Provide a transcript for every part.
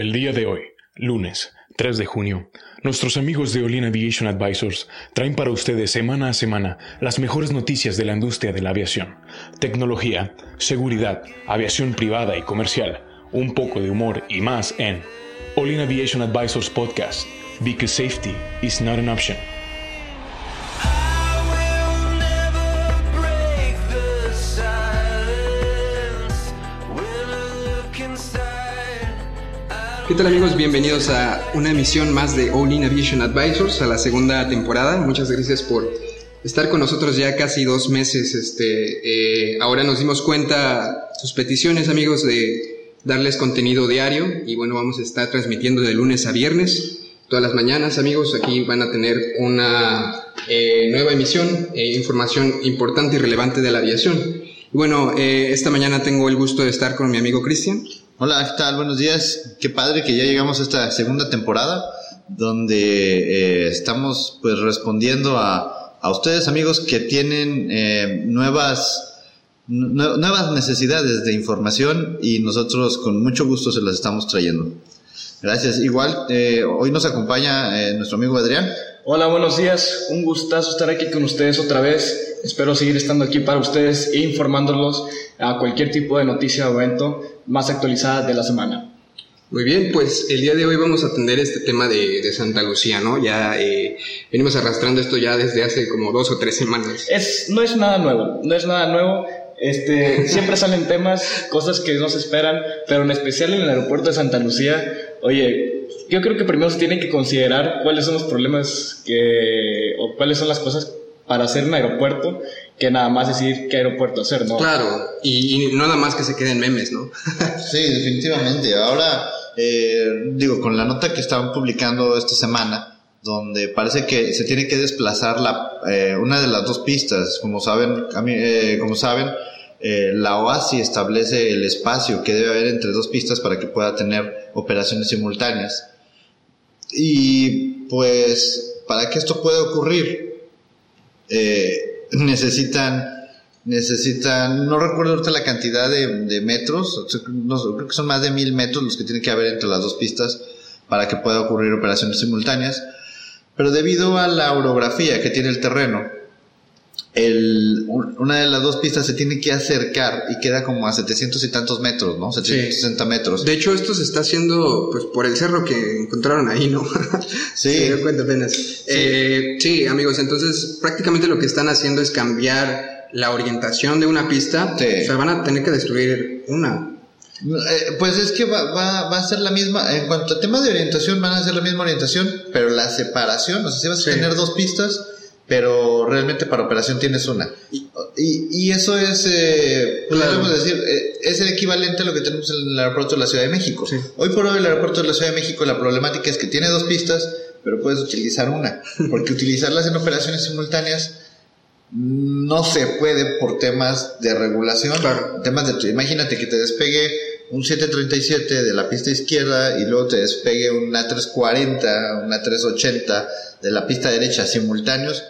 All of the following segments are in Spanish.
El día de hoy, lunes 3 de junio, nuestros amigos de Olin Aviation Advisors traen para ustedes semana a semana las mejores noticias de la industria de la aviación, tecnología, seguridad, aviación privada y comercial, un poco de humor y más en Olin Aviation Advisors Podcast, because safety is not an option. ¿Qué tal amigos? Bienvenidos a una emisión más de All In Aviation Advisors, a la segunda temporada. Muchas gracias por estar con nosotros ya casi dos meses. Este, eh, ahora nos dimos cuenta sus peticiones amigos de darles contenido diario y bueno, vamos a estar transmitiendo de lunes a viernes. Todas las mañanas amigos, aquí van a tener una eh, nueva emisión, eh, información importante y relevante de la aviación. Bueno, eh, esta mañana tengo el gusto de estar con mi amigo Cristian. Hola, ¿qué tal? Buenos días. Qué padre que ya llegamos a esta segunda temporada donde eh, estamos pues respondiendo a, a ustedes amigos que tienen eh, nuevas, nue- nuevas necesidades de información y nosotros con mucho gusto se las estamos trayendo. Gracias. Igual, eh, hoy nos acompaña eh, nuestro amigo Adrián. Hola, buenos días. Un gustazo estar aquí con ustedes otra vez. Espero seguir estando aquí para ustedes e informándolos a cualquier tipo de noticia o evento más actualizada de la semana. Muy bien, pues el día de hoy vamos a atender este tema de, de Santa Lucía, ¿no? Ya eh, venimos arrastrando esto ya desde hace como dos o tres semanas. Es, no es nada nuevo, no es nada nuevo. Este, siempre salen temas, cosas que no se esperan, pero en especial en el aeropuerto de Santa Lucía, oye, yo creo que primero se tienen que considerar cuáles son los problemas que, o cuáles son las cosas para hacer un aeropuerto, que nada más decidir qué aeropuerto hacer, ¿no? Claro, y, y no nada más que se queden memes, ¿no? Sí, definitivamente. Ahora, eh, digo, con la nota que estaban publicando esta semana, donde parece que se tiene que desplazar la, eh, una de las dos pistas. Como saben, a mí, eh, como saben, eh, la OASI establece el espacio que debe haber entre dos pistas para que pueda tener operaciones simultáneas. Y pues, para que esto pueda ocurrir, eh, necesitan necesitan, no recuerdo ahorita la cantidad de, metros, creo que son más de mil metros los que tienen que haber entre las dos pistas para que pueda ocurrir operaciones simultáneas, pero debido a la orografía que tiene el terreno, el, un- una de las dos pistas se tiene que acercar y queda como a 700 y tantos metros, ¿no? 760 metros. De hecho, esto se está haciendo pues por el cerro que encontraron ahí, ¿no? Sí. Se dio cuenta apenas. Eh, sí, amigos, entonces prácticamente lo que están haciendo es cambiar la orientación de una pista. Sí. O sea, van a tener que destruir una. Eh, pues es que va, va, va a ser la misma, en cuanto a tema de orientación, van a ser la misma orientación, pero la separación, o sea, si vas Sí. a tener dos pistas, pero realmente para operación tienes una. Y, y eso es, eh, Claro. podríamos decir, eh, es el equivalente a lo que tenemos en el aeropuerto de la Ciudad de México. Sí. Hoy por hoy el aeropuerto de la Ciudad de México, la problemática es que tiene dos pistas, pero puedes utilizar una, porque utilizarlas en operaciones simultáneas no se puede por temas de regulación, Claro. temas de imagínate que te despegue un 737 de la pista izquierda y luego te despegue un A340, un A380 de la pista derecha simultáneos,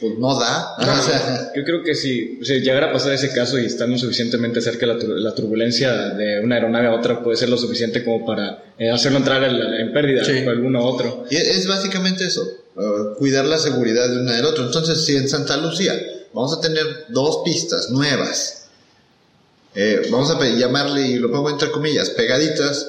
pues no da. O sea, Yo creo que si, si llegara a pasar ese caso y estamos suficientemente cerca, la, la turbulencia de una aeronave a otra puede ser lo suficiente como para eh, hacerlo entrar en, en pérdida Sí. o alguno u otro. y es básicamente eso, uh, cuidar la seguridad de una del otro. Entonces, si en Santa Lucía vamos a tener dos pistas nuevas, eh, vamos a llamarle, y lo pongo entre comillas, pegaditas,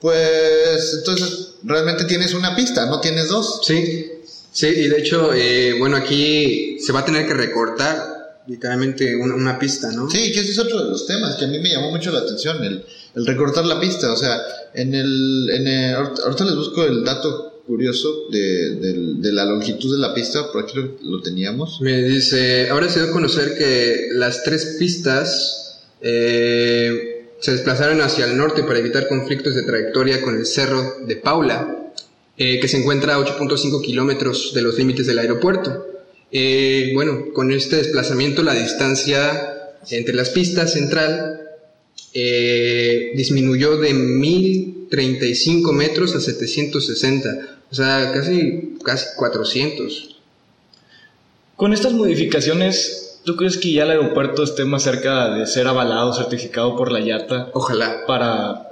pues entonces realmente tienes una pista, no tienes dos. Sí, sí, y de hecho, eh, bueno, aquí se va a tener que recortar literalmente una, una pista, ¿no? Sí, que ese es otro de los temas que a mí me llamó mucho la atención, el, el recortar la pista. O sea, en el, en el- ahorita les busco el dato curioso de la longitud de la pista, por aquí lo, lo teníamos. Me dice, ahora se dio a conocer que las tres pistas eh, se desplazaron hacia el norte para evitar conflictos de trayectoria con el cerro de Paula, eh, que se encuentra a 8.5 kilómetros de los límites del aeropuerto. Eh, bueno, con este desplazamiento la distancia entre las pistas central eh, disminuyó de 1035 metros a 760, o sea, casi, casi 400. Con estas modificaciones, ¿Tú crees que ya el aeropuerto esté más cerca de ser avalado, certificado por la IATA Ojalá. para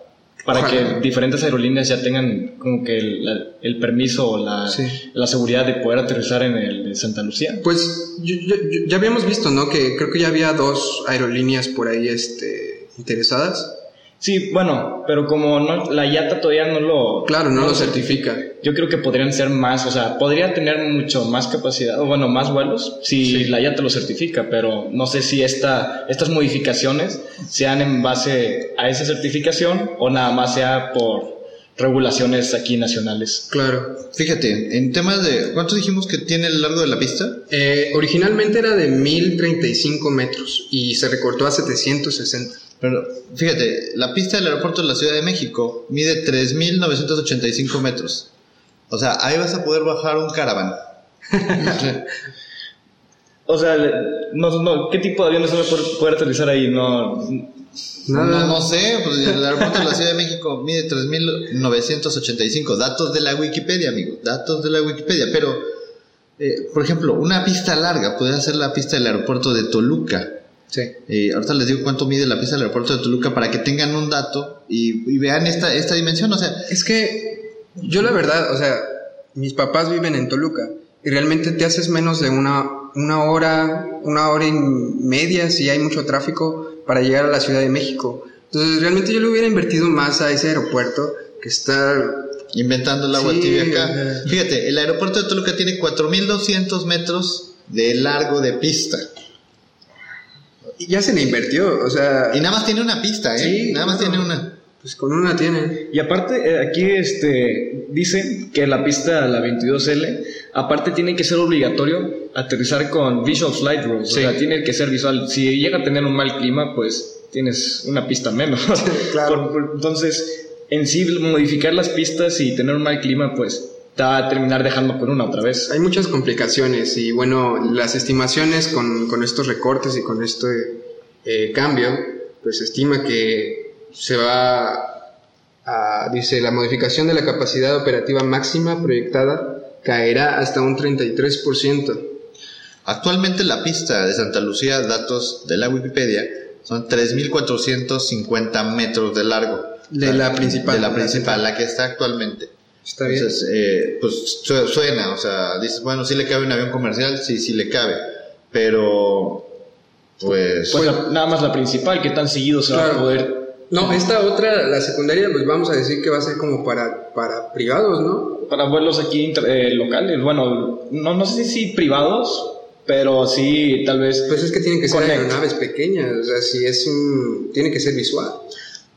para Ojalá. que diferentes aerolíneas ya tengan como que el, la- el permiso o la, Sí. la seguridad de poder aterrizar en el de Santa Lucía. Pues yo- yo- yo- ya habíamos visto, ¿no? Que creo que ya había dos aerolíneas por ahí este, interesadas. Sí, bueno, pero como no, la IATA todavía no lo... Claro, no lo certifica. Yo creo que podrían ser más, o sea, podría tener mucho más capacidad, o bueno, más vuelos si la IATA lo certifica, pero no sé si esta, estas modificaciones sean en base a esa certificación o nada más sea por regulaciones aquí nacionales. Claro. Fíjate, en temas de. ¿Cuánto dijimos que tiene el largo de la pista? Eh, originalmente era de 1035 metros y se recortó a 760. Pero fíjate, la pista del aeropuerto de la Ciudad de México mide 3.985 metros. O sea, ahí vas a poder bajar un caraván. O sea, no, no, ¿qué tipo de aviones van a poder, poder aterrizar ahí? No, No, no sé, pues el aeropuerto de la Ciudad de México mide 3.985. Datos de la Wikipedia, amigo. Datos de la Wikipedia. Pero, eh, por ejemplo, una pista larga puede ser la pista del aeropuerto de Toluca. Sí. Eh, ahorita les digo cuánto mide la pista del aeropuerto de Toluca para que tengan un dato y, y vean esta, esta dimensión. O sea, Es que yo la verdad, o sea, mis papás viven en Toluca y realmente te haces menos de una, una hora, una hora y media si hay mucho tráfico para llegar a la Ciudad de México. Entonces realmente yo le hubiera invertido más a ese aeropuerto que está... inventando el agua Sí, tibia acá. Fíjate, el aeropuerto de Toluca tiene 4.200 metros de largo de pista. Y Ya se le invirtió, o sea... Y nada más tiene una pista, ¿eh? Sí, nada más tiene una. Pues con una tiene. Y aparte, eh, aquí este, dice que la pista, la 22L, aparte tiene que ser obligatorio aterrizar con Visual Flight Rules. Sí. O sea, tiene que ser visual. Si llega a tener un mal clima, pues tienes una pista menos. Claro. Entonces, en sí, modificar las pistas y tener un mal clima, pues a terminar dejando con una otra vez. Hay muchas complicaciones y bueno, las estimaciones con, con estos recortes y con este eh, cambio, pues se estima que se va a, dice, la modificación de la capacidad operativa máxima proyectada caerá hasta un 33%. Actualmente la pista de Santa Lucía, datos de la Wikipedia, son 3.450 metros de largo. De la principal. De la principal, la que está actualmente. Está bien. Entonces, eh, pues su- suena, o sea, dices, bueno, sí le cabe un avión comercial, sí, sí le cabe, pero pues... Pues la- nada más la principal, que tan seguido se va Claro. a poder. No, esta otra, la secundaria, pues vamos a decir que va a ser como para, para privados, ¿no? Para vuelos aquí eh, locales, bueno, no, no sé si privados, pero sí, tal vez. Pues es que tienen que ser Connect. aeronaves pequeñas, o sea, si es un... tiene que ser visual.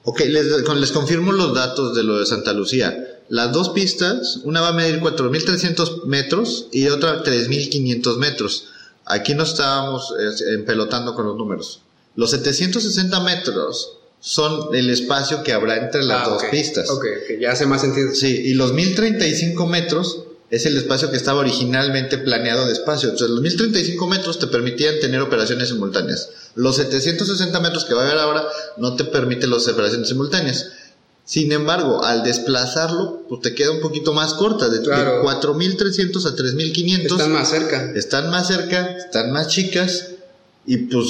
Ok, les, les confirmo los datos de lo de Santa Lucía. Las dos pistas, una va a medir 4.300 metros y otra 3.500 metros. Aquí no estábamos eh, empelotando con los números. Los 760 metros son el espacio que habrá entre las Ah, dos pistas. Ok, ok, ya hace más sentido. Sí, y los 1035 metros es el espacio que estaba originalmente planeado de espacio. Entonces, los 1035 metros te permitían tener operaciones simultáneas. Los 760 metros que va a haber ahora no te permiten las operaciones simultáneas. Sin embargo, al desplazarlo, pues te queda un poquito más corta, de, de Claro. 4300 a 3500 Están más cerca. están más cerca, están más chicas y pues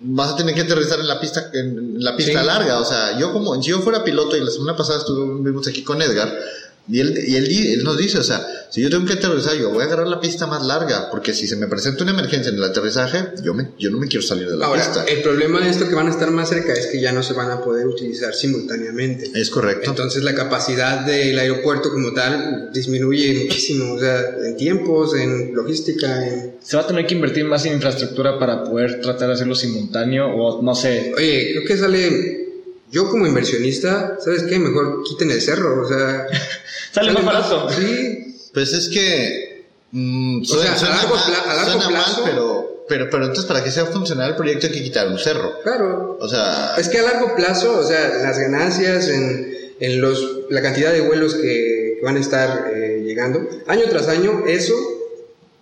vas a tener que aterrizar en la pista en la pista Sí. larga, o sea, yo como si yo fuera piloto y la semana pasada estuvimos aquí con Edgar y él y él, di- él nos dice, o sea, si yo tengo que aterrizar, yo voy a agarrar la pista más larga, porque si se me presenta una emergencia en el aterrizaje, yo me yo no me quiero salir de la Ahora, pista. el problema de esto que van a estar más cerca es que ya no se van a poder utilizar simultáneamente. es correcto. Entonces la capacidad del aeropuerto como tal disminuye muchísimo, o sea, en tiempos, en logística, en... Se va a tener que invertir más en infraestructura para poder tratar de hacerlo simultáneo o no sé. Oye, creo que sale... Yo como inversionista, ¿sabes qué? Mejor quiten el cerro, o sea... Sale más barato. Sí, Pues es que mm, O suena, sea, a largo mal, a largo suena mal, plazo- pero pero pero entonces para que sea funcional el proyecto hay que quitar un cerro. claro. O sea, Es que a largo plazo, o sea, las ganancias en, en los, la cantidad de vuelos que, que van a estar eh, llegando, año tras año, eso,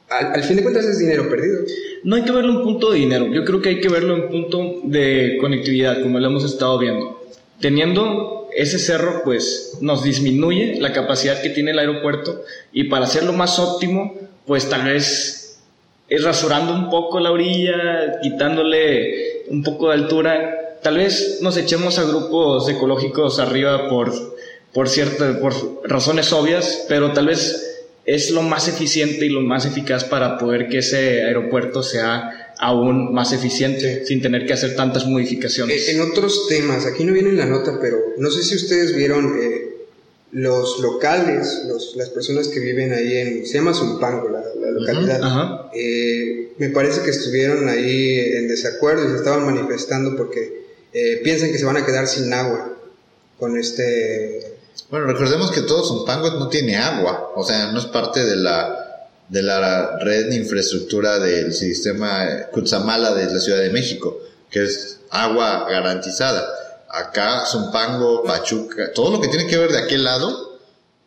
al, al fin de cuentas, es dinero perdido. No hay que verlo en punto de dinero, yo creo que hay que verlo en punto de conectividad, como lo hemos estado viendo. Teniendo ese cerro, pues nos disminuye la capacidad que tiene el aeropuerto y para hacerlo más óptimo, pues tal vez es rasurando un poco la orilla, quitándole un poco de altura, tal vez nos echemos a grupos ecológicos arriba por, por, por razones obvias, pero tal vez es lo más eficiente y lo más eficaz para poder que ese aeropuerto sea aún más eficiente sin tener que hacer tantas modificaciones. Eh, En otros temas, aquí no viene en la nota, pero no sé si ustedes vieron eh, los locales, los- las personas que viven ahí en, se llama Zumpango, la, la localidad. Eh, me parece que estuvieron ahí en desacuerdo y se estaban manifestando porque eh, piensan que se van a quedar sin agua con este... Bueno, recordemos que todo Zumpango no tiene agua, o sea, no es parte de la, de la red de infraestructura del sistema Cutzamala de la Ciudad de México, que es agua garantizada. Acá, Zumpango, Pachuca, todo lo que tiene que ver de aquel lado,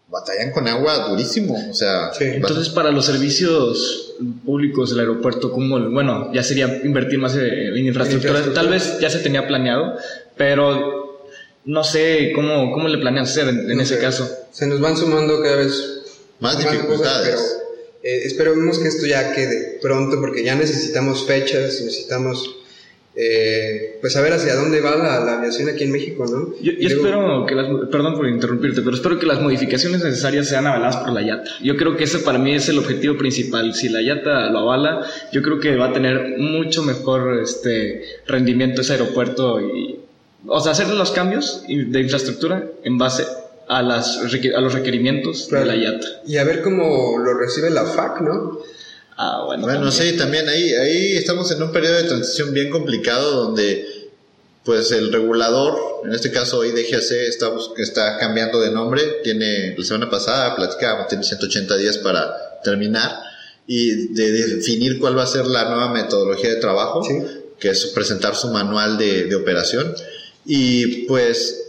batallan con agua durísimo, o sea, Sí. Entonces, para los servicios públicos del aeropuerto, como bueno, ya sería invertir más eh, en infraestructura. infraestructura. Tal vez ya se tenía planeado, pero no sé cómo, cómo le planean hacer en, en no ese sé, caso. Se nos van sumando cada vez Más cosas, dificultades. pero eh, esperemos que esto ya quede pronto porque ya necesitamos fechas, necesitamos eh, pues saber hacia dónde va la, la aviación aquí en México, ¿no? Yo, Y yo luego- espero que las, perdón por interrumpirte, pero espero que las modificaciones necesarias sean avaladas por la IATA. Yo creo que ese para mí es el objetivo principal. Si la IATA lo avala, yo creo que va a tener mucho mejor este rendimiento ese aeropuerto y, o sea, hacer los cambios de infraestructura en base a, las, a los requerimientos Claro. de la IATA. Y a ver cómo lo recibe la FAC, ¿no? Ah, bueno. Bueno, también. sí, también ahí, ahí estamos en un periodo de transición bien complicado donde pues el regulador, en este caso IDGAC, está, está cambiando de nombre, tiene, la semana pasada platicábamos, tiene 180 días para terminar y de definir cuál va a ser la nueva metodología de trabajo, Sí. que es presentar su manual de, de operación y pues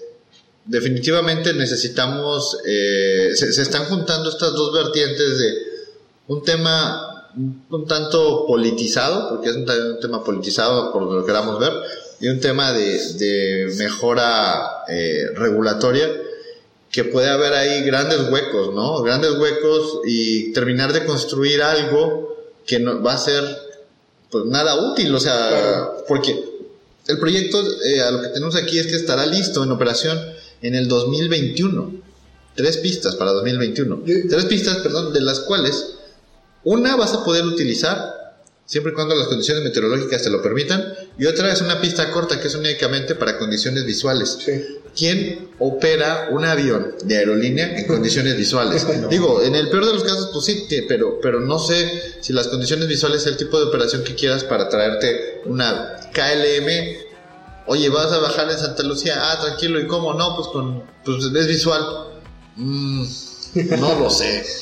definitivamente necesitamos, eh, se, se están juntando estas dos vertientes de un tema un, tanto politizado, porque es un, tema politizado por lo que queramos ver, y un tema de, de mejora eh, regulatoria, que puede haber ahí grandes huecos, ¿no? Grandes huecos y terminar de construir algo que no, va a ser pues nada útil, o sea, Claro. porque el proyecto eh, a lo que tenemos aquí es que estará listo en operación en el 2021. Tres pistas para 2021. Yo- Tres pistas, perdón, de las cuales una vas a poder utilizar siempre y cuando las condiciones meteorológicas te lo permitan y otra es una pista corta que es únicamente para condiciones visuales. Sí. ¿Quién opera un avión de aerolínea en condiciones visuales? Digo, en el peor de los casos, pues sí, pero, pero no sé si las condiciones visuales es el tipo de operación que quieras para traerte una KLM. Oye, vas a bajar en Santa Lucía, ah, tranquilo, ¿y cómo? No, pues con, pues es visual. Mm, no lo sé.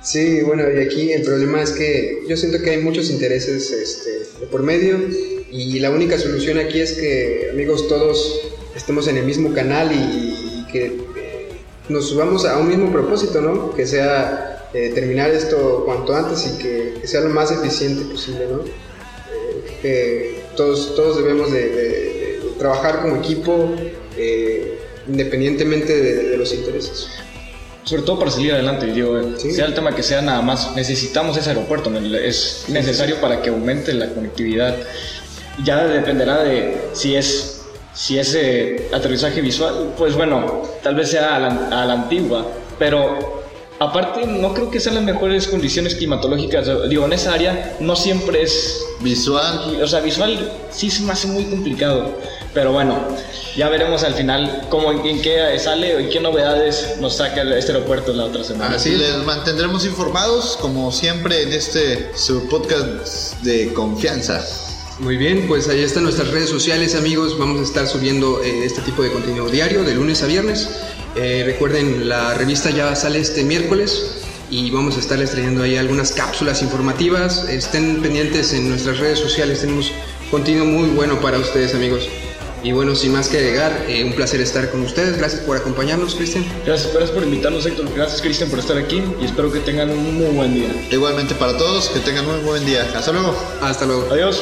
Sí, bueno, y aquí el problema es que yo siento que hay muchos intereses este, por medio y la única solución aquí es que, amigos, todos estemos en el mismo canal y, que eh, nos subamos a un mismo propósito, ¿no? Que sea eh, terminar esto cuanto antes y que, sea lo más eficiente posible, ¿no? Eh, todos, todos debemos de, de- de trabajar como equipo eh, independientemente de, de los intereses. Sobre todo para salir adelante, digo, Sí. sea el tema que sea, nada más necesitamos ese aeropuerto, es necesario para que aumente la conectividad. Ya dependerá de si es, si es eh, aterrizaje visual, pues bueno, tal vez sea a la, a la antigua, pero aparte no creo que sean las mejores condiciones climatológicas, digo, en esa área no siempre es Visual, o sea, visual sí se me hace muy complicado. Pero bueno, ya veremos al final cómo, en qué sale y qué novedades nos saca este aeropuerto la otra semana. Así les mantendremos informados, como siempre, en este su podcast de confianza. Muy bien, pues ahí están nuestras redes sociales, amigos. Vamos a estar subiendo eh, este tipo de contenido diario, de lunes a viernes. Eh, recuerden, la revista ya sale este miércoles y vamos a estarles trayendo ahí algunas cápsulas informativas. Estén pendientes en nuestras redes sociales, tenemos contenido muy bueno para ustedes, amigos. Y bueno, sin más que agregar, eh, un placer estar con ustedes. Gracias por acompañarnos, Cristian. Gracias, gracias por invitarnos, Héctor. Gracias, Cristian, por estar aquí y espero que tengan un muy buen día. Igualmente para todos, que tengan un buen día. Hasta luego. Hasta luego. Adiós.